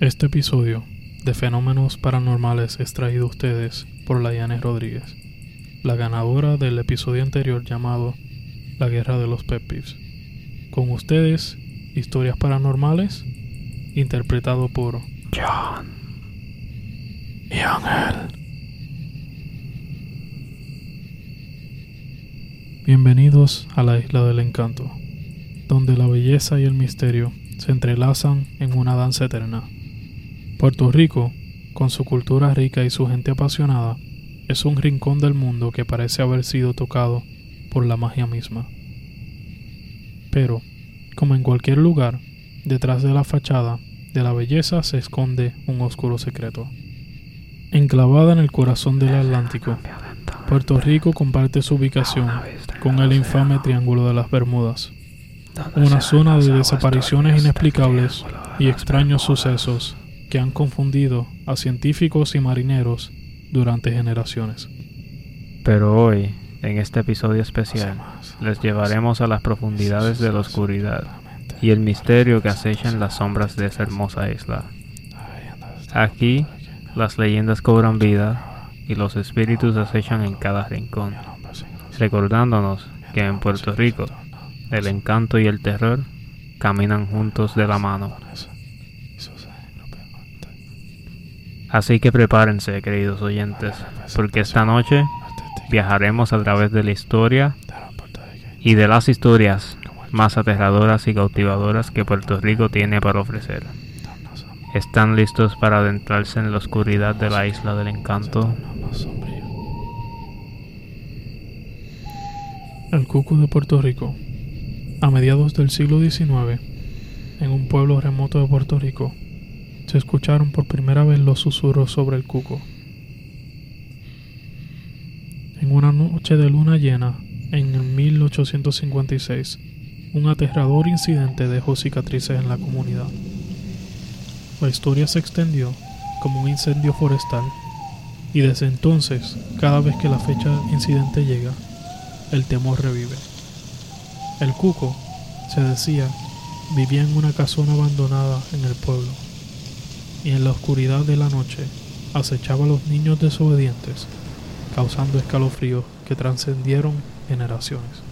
Este episodio de Fenómenos Paranormales es traído a ustedes por Layanes Rodríguez, la ganadora del episodio anterior llamado La Guerra de los Peppies. Con ustedes, historias paranormales, interpretado por John y Ángel. Bienvenidos a la Isla del Encanto, donde la belleza y el misterio se entrelazan en una danza eterna. Puerto Rico, con su cultura rica y su gente apasionada, es un rincón del mundo que parece haber sido tocado por la magia misma. Pero, como en cualquier lugar, detrás de la fachada de la belleza se esconde un oscuro secreto. Enclavada en el corazón del Atlántico, Puerto Rico comparte su ubicación con el infame Triángulo de las Bermudas, una zona de desapariciones inexplicables y extraños sucesos que han confundido a científicos y marineros durante generaciones. Pero hoy, en este episodio especial, les llevaremos a las profundidades de la oscuridad y el misterio que acecha en las sombras de esa hermosa isla. Aquí, las leyendas cobran vida y los espíritus acechan en cada rincón, recordándonos que en Puerto Rico el encanto y el terror caminan juntos de la mano. Así que prepárense, queridos oyentes, porque esta noche viajaremos a través de la historia y de las historias más aterradoras y cautivadoras que Puerto Rico tiene para ofrecer. ¿Están listos para adentrarse en la oscuridad de la isla del encanto? El Cucu de Puerto Rico. A mediados del siglo XIX, en un pueblo remoto de Puerto Rico, se escucharon por primera vez los susurros sobre el cuco. En una noche de luna llena, en 1856, un aterrador incidente dejó cicatrices en la comunidad. La historia se extendió como un incendio forestal y desde entonces, cada vez que la fecha incidente llega, el temor revive. El cuco, se decía, vivía en una casona abandonada en el pueblo y en la oscuridad de la noche acechaba a los niños desobedientes, causando escalofríos que trascendieron generaciones.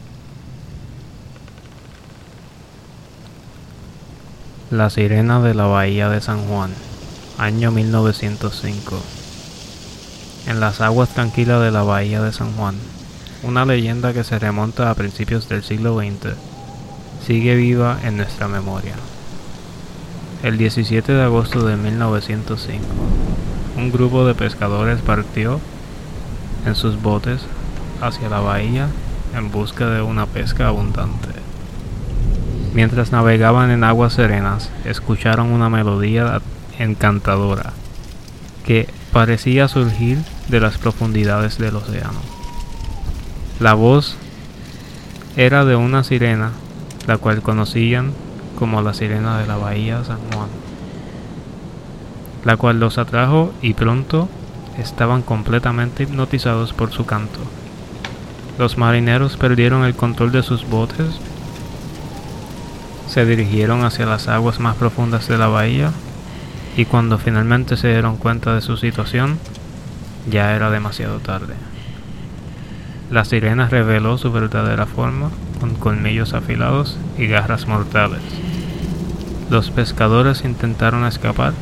La sirena de la bahía de San Juan, año 1905. En las aguas tranquilas de la bahía de San Juan, una leyenda que se remonta a principios del siglo XX, sigue viva en nuestra memoria. El 17 de agosto de 1905, un grupo de pescadores partió en sus botes hacia la bahía en busca de una pesca abundante. Mientras navegaban en aguas serenas, escucharon una melodía encantadora que parecía surgir de las profundidades del océano. La voz era de una sirena, la cual conocían como la sirena de la bahía San Juan, la cual los atrajo y pronto estaban completamente hipnotizados por su canto. Los marineros perdieron el control de sus botes se dirigieron hacia las aguas más profundas de la bahía y cuando finalmente se dieron cuenta de su situación, ya era demasiado tarde. La sirena reveló su verdadera forma con colmillos afilados y garras mortales. Los pescadores intentaron escapar,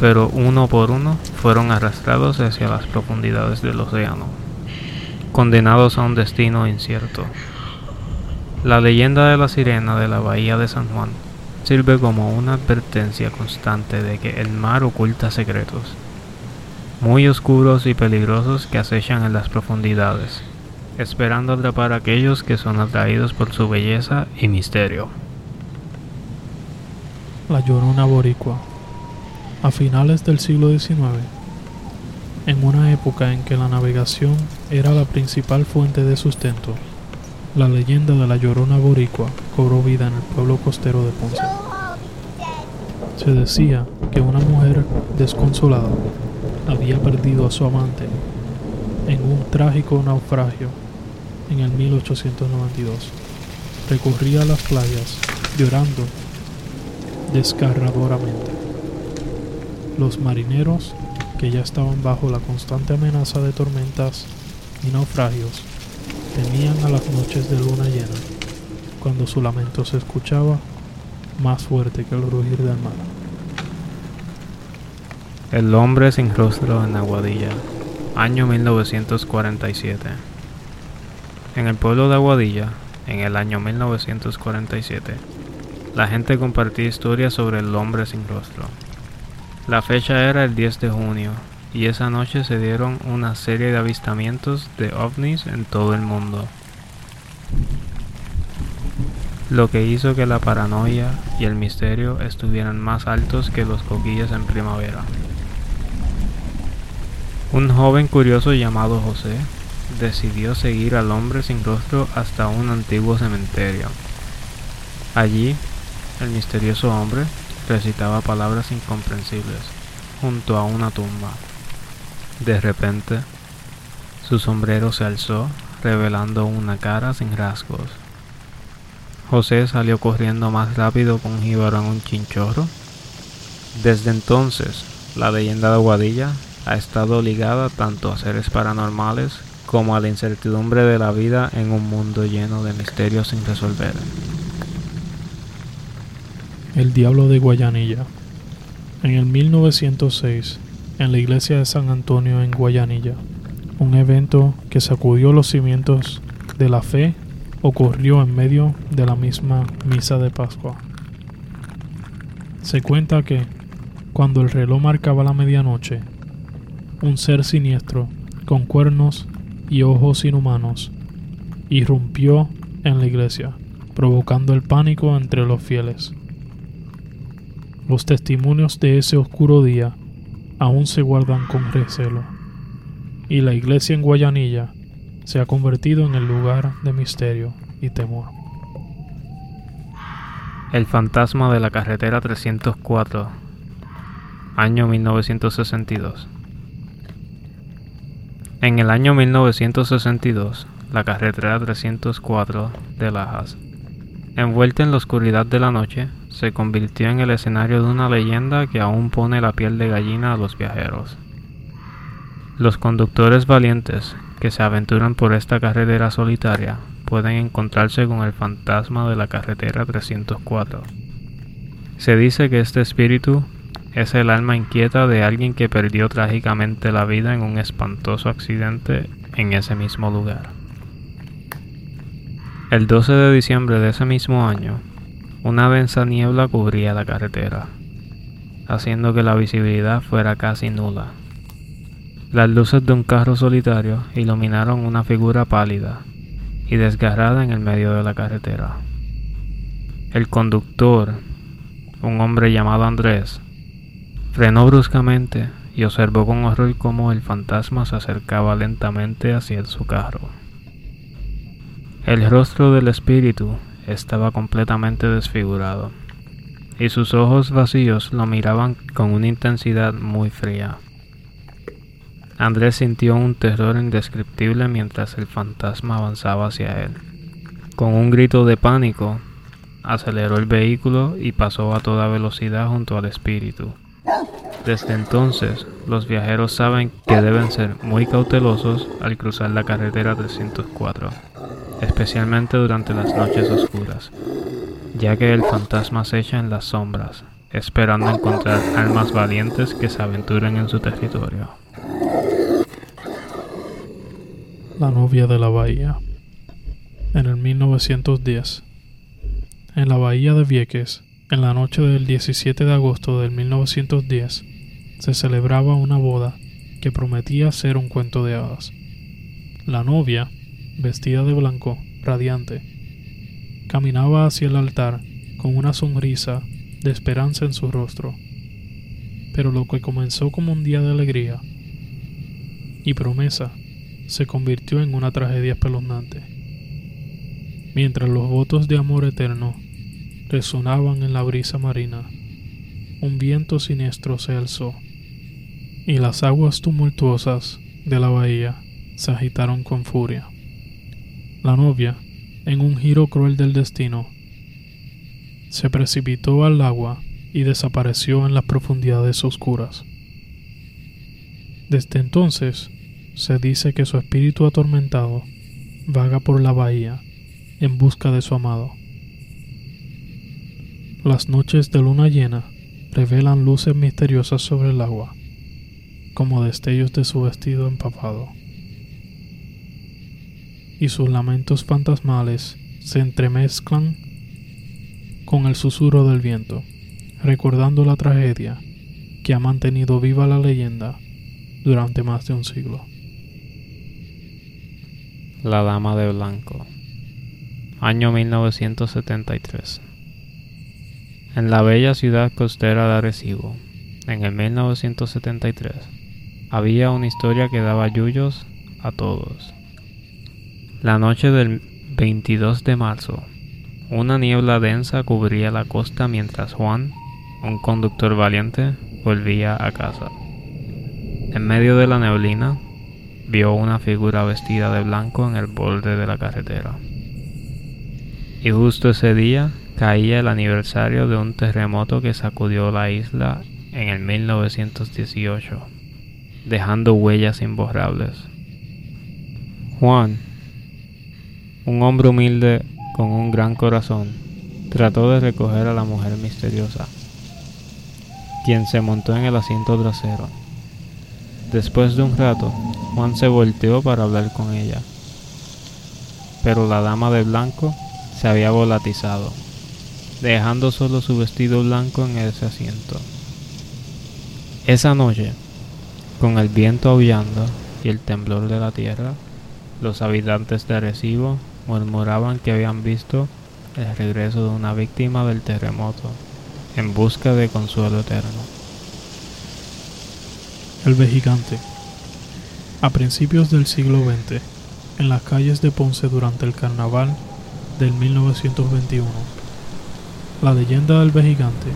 pero uno por uno fueron arrastrados hacia las profundidades del océano, condenados a un destino incierto. La leyenda de la sirena de la bahía de San Juan sirve como una advertencia constante de que el mar oculta secretos, muy oscuros y peligrosos que acechan en las profundidades, esperando atrapar a aquellos que son atraídos por su belleza y misterio. La Llorona Boricua. A finales del siglo XIX, en una época en que la navegación era la principal fuente de sustento, la leyenda de la Llorona Boricua cobró vida en el pueblo costero de Ponce. Se decía que una mujer desconsolada había perdido a su amante en un trágico naufragio en el 1892. Recurría a las playas llorando desgarradoramente. Los marineros, que ya estaban bajo la constante amenaza de tormentas y naufragios, temían a las noches de luna llena, cuando su lamento se escuchaba más fuerte que el rugir del mar. El hombre sin rostro en Aguadilla, año 1947. En el pueblo de Aguadilla, en el año 1947, la gente compartía historias sobre el hombre sin rostro. La fecha era el 10 de junio y esa noche se dieron una serie de avistamientos de ovnis en todo el mundo. Lo que hizo que la paranoia y el misterio estuvieran más altos que los coquillas en primavera. Un joven curioso llamado José decidió seguir al hombre sin rostro hasta un antiguo cementerio. Allí, el misterioso hombre recitaba palabras incomprensibles junto a una tumba. De repente, su sombrero se alzó, revelando una cara sin rasgos. José salió corriendo más rápido con un jíbaro en un chinchorro. Desde entonces, la leyenda de Aguadilla ha estado ligada tanto a seres paranormales como a la incertidumbre de la vida en un mundo lleno de misterios sin resolver. El Diablo de Guayanilla. En el 1906, en la iglesia de San Antonio en Guayanilla, un evento que sacudió los cimientos de la fe ocurrió en medio de la misma misa de Pascua. Se cuenta que, cuando el reloj marcaba la medianoche, un ser siniestro, con cuernos y ojos inhumanos, irrumpió en la iglesia, provocando el pánico entre los fieles. Los testimonios de ese oscuro día aún se guardan con recelo, y la iglesia en Guayanilla se ha convertido en el lugar de misterio y temor. El fantasma de la carretera 304, año 1962. En el año 1962, la carretera 304 de Lajas, envuelta en la oscuridad de la noche, se convirtió en el escenario de una leyenda que aún pone la piel de gallina a los viajeros. Los conductores valientes que se aventuran por esta carretera solitaria pueden encontrarse con el fantasma de la carretera 304. Se dice que este espíritu es el alma inquieta de alguien que perdió trágicamente la vida en un espantoso accidente en ese mismo lugar. El 12 de diciembre de ese mismo año, una densa niebla cubría la carretera, haciendo que la visibilidad fuera casi nula. Las luces de un carro solitario iluminaron una figura pálida y desgarrada en el medio de la carretera. El conductor, un hombre llamado Andrés, Frenó bruscamente y observó con horror cómo el fantasma se acercaba lentamente hacia su carro. El rostro del espíritu estaba completamente desfigurado y sus ojos vacíos lo miraban con una intensidad muy fría. Andrés sintió un terror indescriptible mientras el fantasma avanzaba hacia él. Con un grito de pánico, aceleró el vehículo y pasó a toda velocidad junto al espíritu. Desde entonces, los viajeros saben que deben ser muy cautelosos al cruzar la carretera 304, especialmente durante las noches oscuras, ya que el fantasma acecha en las sombras, esperando encontrar almas valientes que se aventuren en su territorio. La novia de la bahía. En el 1910, en la bahía de Vieques, en la noche del 17 de agosto del 1910 se celebraba una boda que prometía ser un cuento de hadas. La novia, vestida de blanco, radiante, caminaba hacia el altar con una sonrisa de esperanza en su rostro. Pero lo que comenzó como un día de alegría y promesa se convirtió en una tragedia espeluznante. Mientras los votos de amor eterno resonaban en la brisa marina. Un viento siniestro se alzó, y las aguas tumultuosas de la bahía se agitaron con furia. La novia, en un giro cruel del destino, se precipitó al agua y desapareció en las profundidades oscuras. Desde entonces, se dice que su espíritu atormentado vaga por la bahía en busca de su amado. Las noches de luna llena revelan luces misteriosas sobre el agua, como destellos de su vestido empapado. Y sus lamentos fantasmales se entremezclan con el susurro del viento, recordando la tragedia que ha mantenido viva la leyenda durante más de un siglo. La Dama de Blanco, año 1973. En la bella ciudad costera de Arecibo, en el 1973, había una historia que daba yuyos a todos. La noche del 22 de marzo, una niebla densa cubría la costa mientras Juan, un conductor valiente, volvía a casa. En medio de la neblina, vio una figura vestida de blanco en el borde de la carretera. Y justo ese día caía el aniversario de un terremoto que sacudió la isla en el 1918, dejando huellas imborrables. Juan, un hombre humilde con un gran corazón, trató de recoger a la mujer misteriosa, quien se montó en el asiento trasero. Después de un rato, Juan se volteó para hablar con ella, pero la dama de blanco se había volatizado dejando solo su vestido blanco en ese asiento. Esa noche, con el viento aullando y el temblor de la tierra, los habitantes de Arecibo murmuraban que habían visto el regreso de una víctima del terremoto en busca de consuelo eterno. El Vejigante. A principios del siglo XX, en las calles de Ponce durante el carnaval del 1921, la leyenda del Vejigante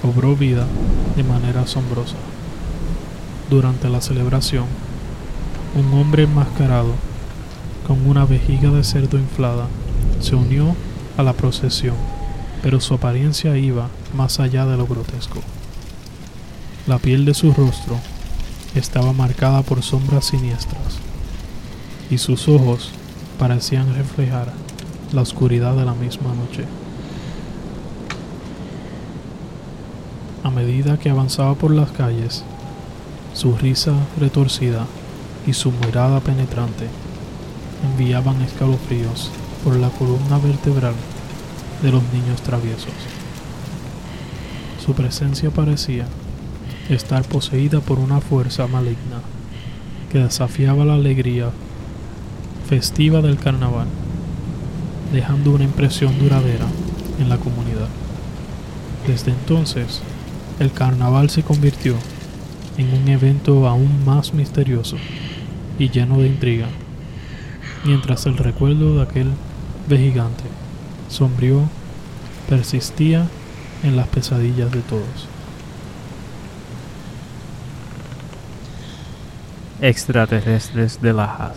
cobró vida de manera asombrosa. Durante la celebración, un hombre enmascarado con una vejiga de cerdo inflada se unió a la procesión, pero su apariencia iba más allá de lo grotesco. La piel de su rostro estaba marcada por sombras siniestras y sus ojos parecían reflejar la oscuridad de la misma noche. A medida que avanzaba por las calles, su risa retorcida y su mirada penetrante enviaban escalofríos por la columna vertebral de los niños traviesos. Su presencia parecía estar poseída por una fuerza maligna que desafiaba la alegría festiva del carnaval, dejando una impresión duradera en la comunidad. Desde entonces, el carnaval se convirtió en un evento aún más misterioso y lleno de intriga, mientras el recuerdo de aquel vejigante sombrío persistía en las pesadillas de todos. Extraterrestres de Lajas,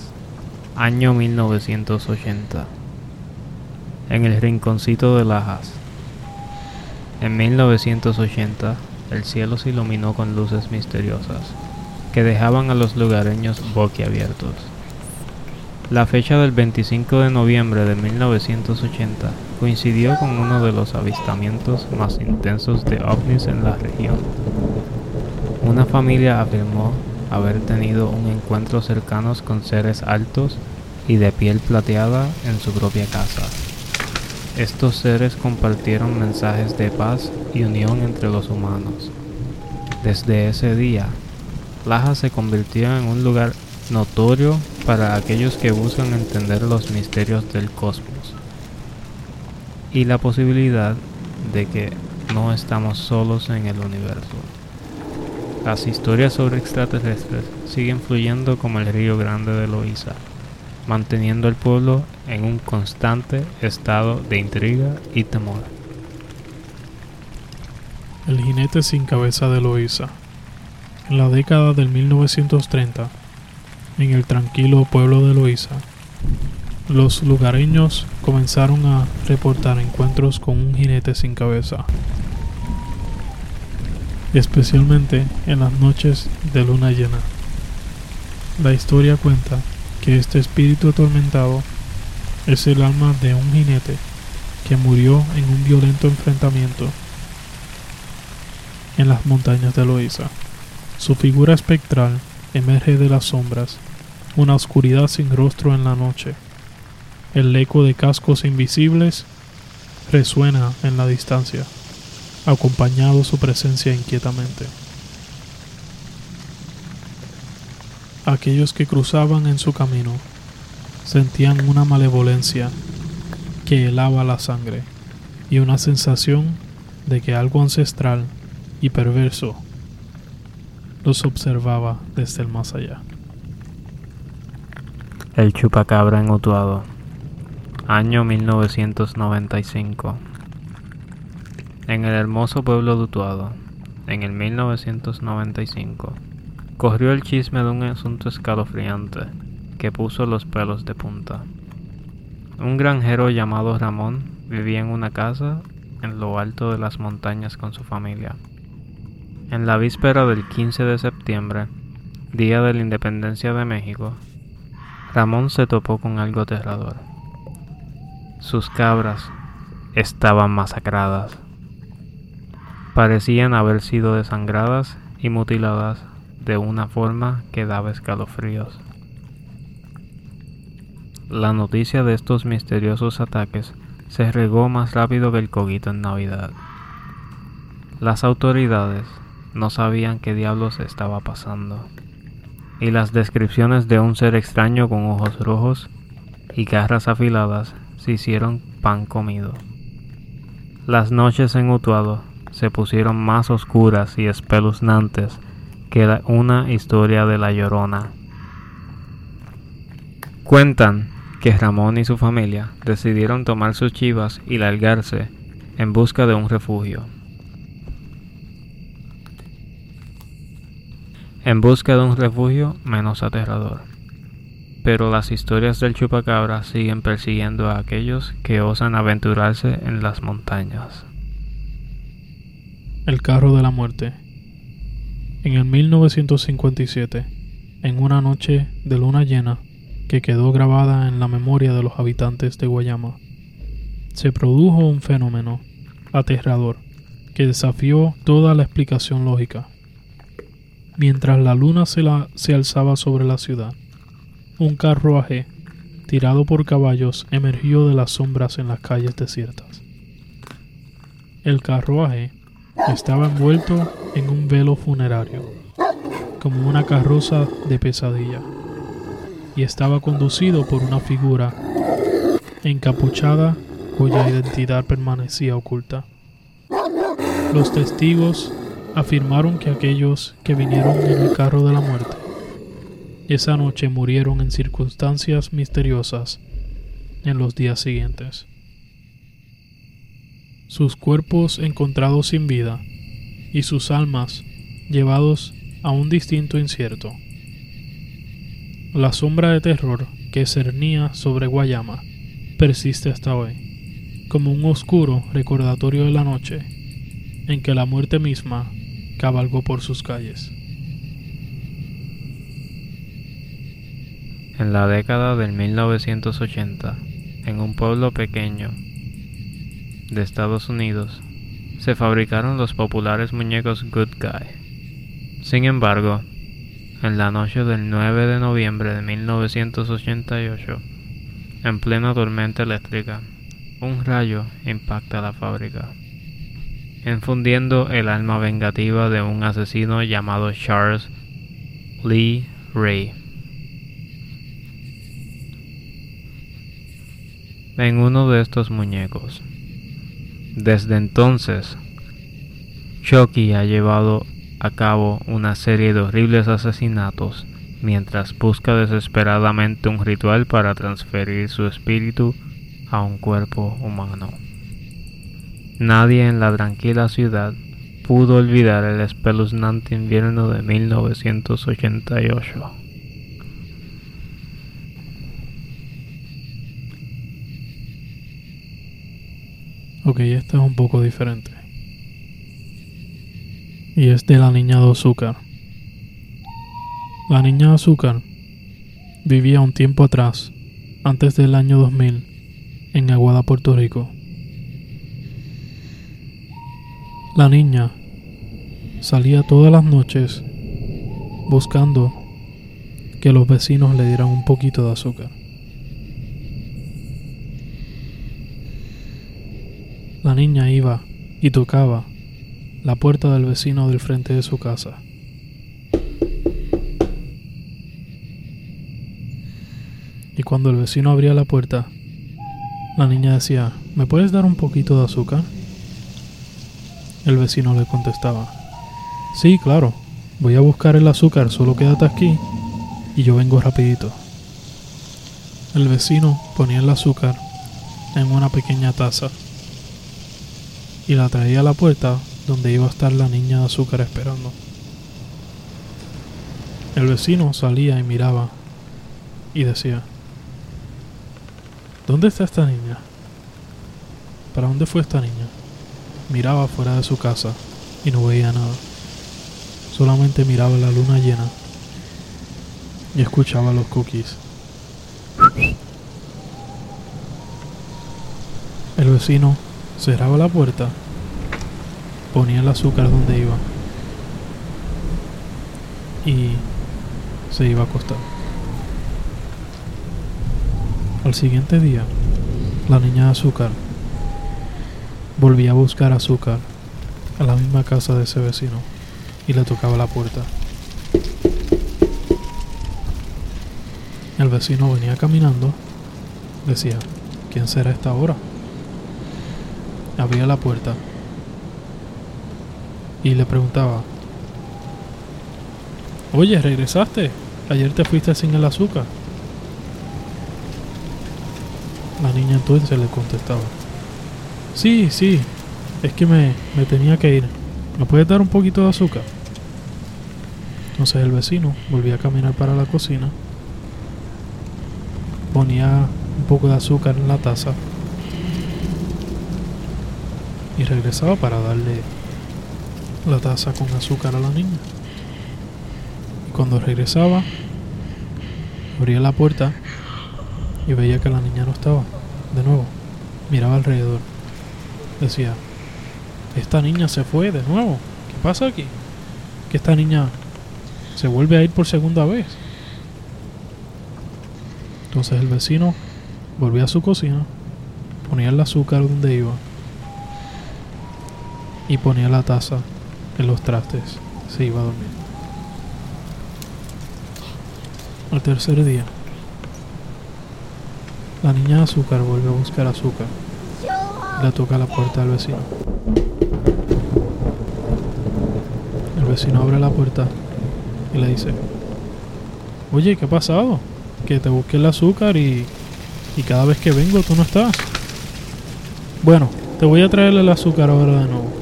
año 1980. En el rinconcito de Lajas. En 1980, el cielo se iluminó con luces misteriosas que dejaban a los lugareños boquiabiertos. La fecha del 25 de noviembre de 1980 coincidió con uno de los avistamientos más intensos de ovnis en la región. Una familia afirmó haber tenido un encuentro cercano con seres altos y de piel plateada en su propia casa. Estos seres compartieron mensajes de paz y unión entre los humanos. Desde ese día, Laja se convirtió en un lugar notorio para aquellos que buscan entender los misterios del cosmos y la posibilidad de que no estamos solos en el universo. Las historias sobre extraterrestres siguen fluyendo como el río grande de Loíza manteniendo al pueblo en un constante estado de intriga y temor. El jinete sin cabeza de Loíza. En la década del 1930, en el tranquilo pueblo de Loíza, los lugareños comenzaron a reportar encuentros con un jinete sin cabeza. especialmente en las noches de luna llena. La historia cuenta que este espíritu atormentado es el alma de un jinete que murió en un violento enfrentamiento en las montañas de Loiza. Su figura espectral emerge de las sombras, una oscuridad sin rostro en la noche. El eco de cascos invisibles resuena en la distancia, acompañado su presencia inquietamente. Aquellos que cruzaban en su camino sentían una malevolencia que helaba la sangre y una sensación de que algo ancestral y perverso los observaba desde el más allá. El chupacabra en Utuado, año 1995. En el hermoso pueblo de Utuado, en el 1995, corrió el chisme de un asunto escalofriante que puso los pelos de punta. Un granjero llamado Ramón vivía en una casa en lo alto de las montañas con su familia. En la víspera del 15 de septiembre, día de la independencia de México, Ramón se topó con algo aterrador. Sus cabras estaban masacradas. Parecían haber sido desangradas y mutiladas de una forma que daba escalofríos. La noticia de estos misteriosos ataques se regó más rápido que el coguito en Navidad. Las autoridades no sabían qué diablos estaba pasando. Y las descripciones de un ser extraño con ojos rojos y garras afiladas se hicieron pan comido. Las noches en Utuado se pusieron más oscuras y espeluznantes que una historia de la llorona. Cuentan que Ramón y su familia decidieron tomar sus chivas y largarse en busca de un refugio. en busca de un refugio menos aterrador. Pero las historias del chupacabra siguen persiguiendo a aquellos que osan aventurarse en las montañas. El carro de la muerte. En el 1957, en una noche de luna llena que quedó grabada en la memoria de los habitantes de Guayama, se produjo un fenómeno aterrador que desafió toda la explicación lógica mientras la luna se, se alzaba sobre la ciudad. Un carruaje, tirado por caballos, emergió de las sombras en las calles desiertas. El carruaje estaba envuelto en un velo funerario, como una carroza de pesadilla, y estaba conducido por una figura encapuchada cuya identidad permanecía oculta. Los testigos afirmaron que aquellos que vinieron en el carro de la muerte esa noche murieron en circunstancias misteriosas en los días siguientes. Sus cuerpos encontrados sin vida y sus almas llevados a un distinto incierto. La sombra de terror que cernía sobre Guayama persiste hasta hoy, como un oscuro recordatorio de la noche en que la muerte misma cabalgó por sus calles. En la década del 1980, en un pueblo pequeño de Estados Unidos, se fabricaron los populares muñecos Good Guy. Sin embargo, en la noche del 9 de noviembre de 1988, en plena tormenta eléctrica, un rayo impacta la fábrica enfundiendo el alma vengativa de un asesino llamado Charles Lee Ray. En uno de estos muñecos. Desde entonces, Chucky ha llevado a cabo una serie de horribles asesinatos mientras busca desesperadamente un ritual para transferir su espíritu a un cuerpo humano. Nadie en la tranquila ciudad pudo olvidar el espeluznante invierno de 1988. Ok, esto es un poco diferente. y es de la niña de azúcar. La niña de azúcar vivía un tiempo atrás, antes del año 2000, en Aguada, Puerto Rico. La niña salía todas las noches buscando que los vecinos le dieran un poquito de azúcar. La niña iba y tocaba la puerta del vecino del frente de su casa. Y cuando el vecino abría la puerta, la niña decía, ¿me puedes dar un poquito de azúcar? El vecino le contestaba, sí, claro, voy a buscar el azúcar, solo quédate aquí y yo vengo rapidito. El vecino ponía el azúcar en una pequeña taza y la traía a la puerta donde iba a estar la niña de azúcar esperando. El vecino salía y miraba y decía, ¿Dónde está esta niña? ¿Para dónde fue esta niña? Miraba fuera de su casa y no veía nada. Solamente miraba la luna llena y escuchaba los cookies. El vecino cerraba la puerta, ponía el azúcar donde iba y se iba a acostar. Al siguiente día, la niña de azúcar volvía a buscar azúcar a la misma casa de ese vecino y le tocaba la puerta. El vecino venía caminando, decía, ¿quién será esta hora? Abría la puerta y le preguntaba, Oye, ¿regresaste? Ayer te fuiste sin el azúcar. La niña entonces le contestaba, Sí, sí, es que me, me tenía que ir. ¿Me puedes dar un poquito de azúcar? Entonces el vecino volvía a caminar para la cocina, ponía un poco de azúcar en la taza y regresaba para darle la taza con azúcar a la niña. Y cuando regresaba, abría la puerta y veía que la niña no estaba. De nuevo, miraba alrededor. Decía, esta niña se fue de nuevo. ¿Qué pasa aquí? Que esta niña se vuelve a ir por segunda vez. Entonces el vecino volvía a su cocina, ponía el azúcar donde iba y ponía la taza en los trastes. Se iba a dormir. Al tercer día, la niña de azúcar vuelve a buscar azúcar. Le toca la puerta del vecino. El vecino abre la puerta y le dice, oye, ¿qué ha pasado? Que te busqué el azúcar y, y cada vez que vengo tú no estás. Bueno, te voy a traer el azúcar ahora de nuevo.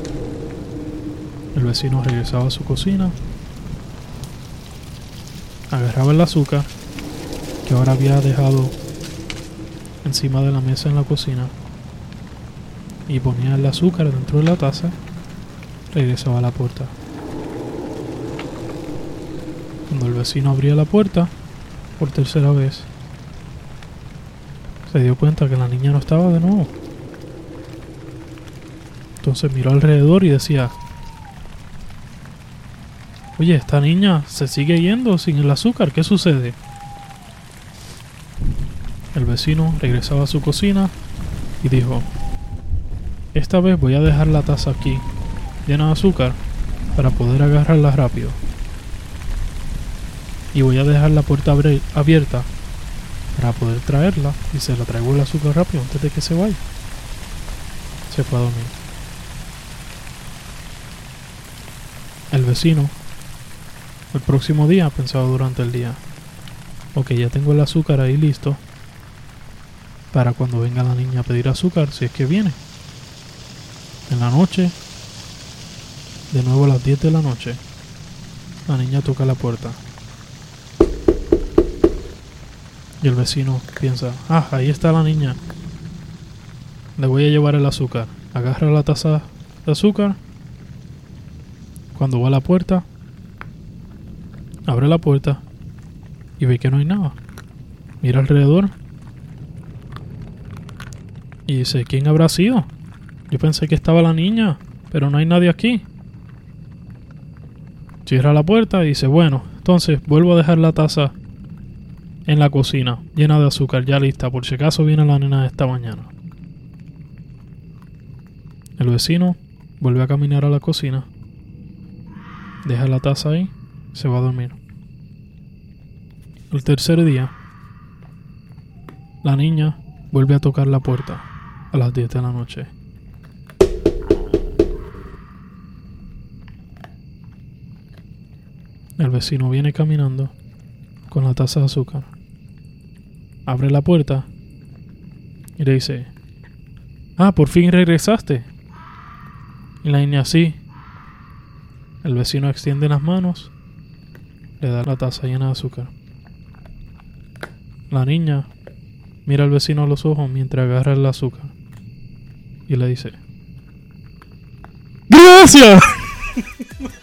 El vecino regresaba a su cocina, agarraba el azúcar que ahora había dejado encima de la mesa en la cocina y ponía el azúcar dentro de la taza, regresaba a la puerta. Cuando el vecino abría la puerta por tercera vez, se dio cuenta que la niña no estaba de nuevo. Entonces miró alrededor y decía, Oye, esta niña se sigue yendo sin el azúcar, ¿qué sucede? El vecino regresaba a su cocina y dijo, esta vez voy a dejar la taza aquí, llena de azúcar, para poder agarrarla rápido. Y voy a dejar la puerta abierta para poder traerla y se la traigo el azúcar rápido antes de que se vaya. Se fue a dormir. El vecino el próximo día pensaba durante el día, ok, ya tengo el azúcar ahí listo para cuando venga la niña a pedir azúcar, si es que viene. En la noche, de nuevo a las 10 de la noche, la niña toca la puerta. Y el vecino piensa, ah, ahí está la niña. Le voy a llevar el azúcar. Agarra la taza de azúcar, Cuando va a la puerta, abre la puerta y ve que no hay nada. Mira alrededor y dice, ¿quién habrá sido? Yo pensé que estaba la niña, pero no hay nadie aquí. Cierra la puerta y dice, bueno, entonces vuelvo a dejar la taza en la cocina, llena de azúcar, ya lista, por si acaso viene la nena esta mañana. El vecino vuelve a caminar a la cocina, deja la taza ahí, se va a dormir. El tercer día, la niña vuelve a tocar la puerta a las 10 de la noche. El vecino viene caminando con la taza de azúcar. Abre la puerta y le dice, ah, por fin regresaste. Y la niña así. El vecino extiende las manos, le da la taza llena de azúcar. La niña mira al vecino a los ojos mientras agarra el azúcar y le dice, ¡Gracias!